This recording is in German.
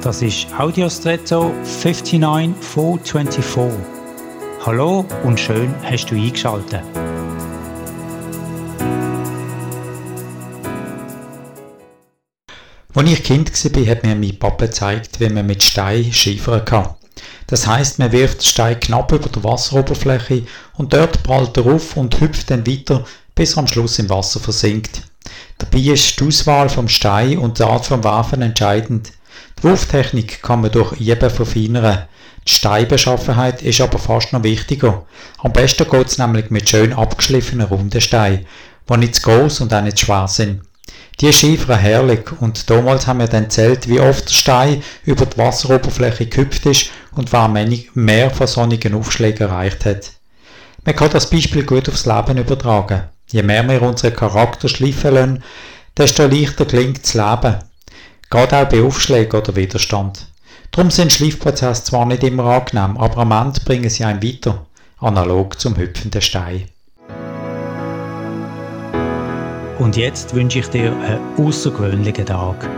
Das ist Audiostretto 59424. Hallo und schön hast du eingeschaltet. Als ich Kind war, hat mir mein Papa gezeigt, wie man mit Stein schiefern kann. Das heißt, man wirft den Stein knapp über die Wasseroberfläche und dort prallt er auf und hüpft dann weiter, bis er am Schluss im Wasser versinkt. Dabei ist die Auswahl vom Stein und die Art vom Werfen entscheidend. Die Wurftechnik kann man durch Üben verfeinern. Die Steinbeschaffenheit ist aber fast noch wichtiger. Am besten geht es nämlich mit schön abgeschliffenen runden Steinen, die nicht zu groß und auch nicht zu schwer sind. Die schiefern herrlich und damals haben wir dann zählt, wie oft der Stein über die Wasseroberfläche gehüpft ist und wer mehr von sonnigen Aufschlägen erreicht hat. Man kann das Beispiel gut aufs Leben übertragen. Je mehr wir unseren Charakter schleifen lassen, desto leichter klingt das Leben. Gerade auch bei Aufschlägen oder Widerstand. Darum sind Schleifprozesse zwar nicht immer angenehm, aber am Ende bringen sie einen weiter, analog zum hüpfenden Stein. Und jetzt wünsche ich dir einen außergewöhnlichen Tag.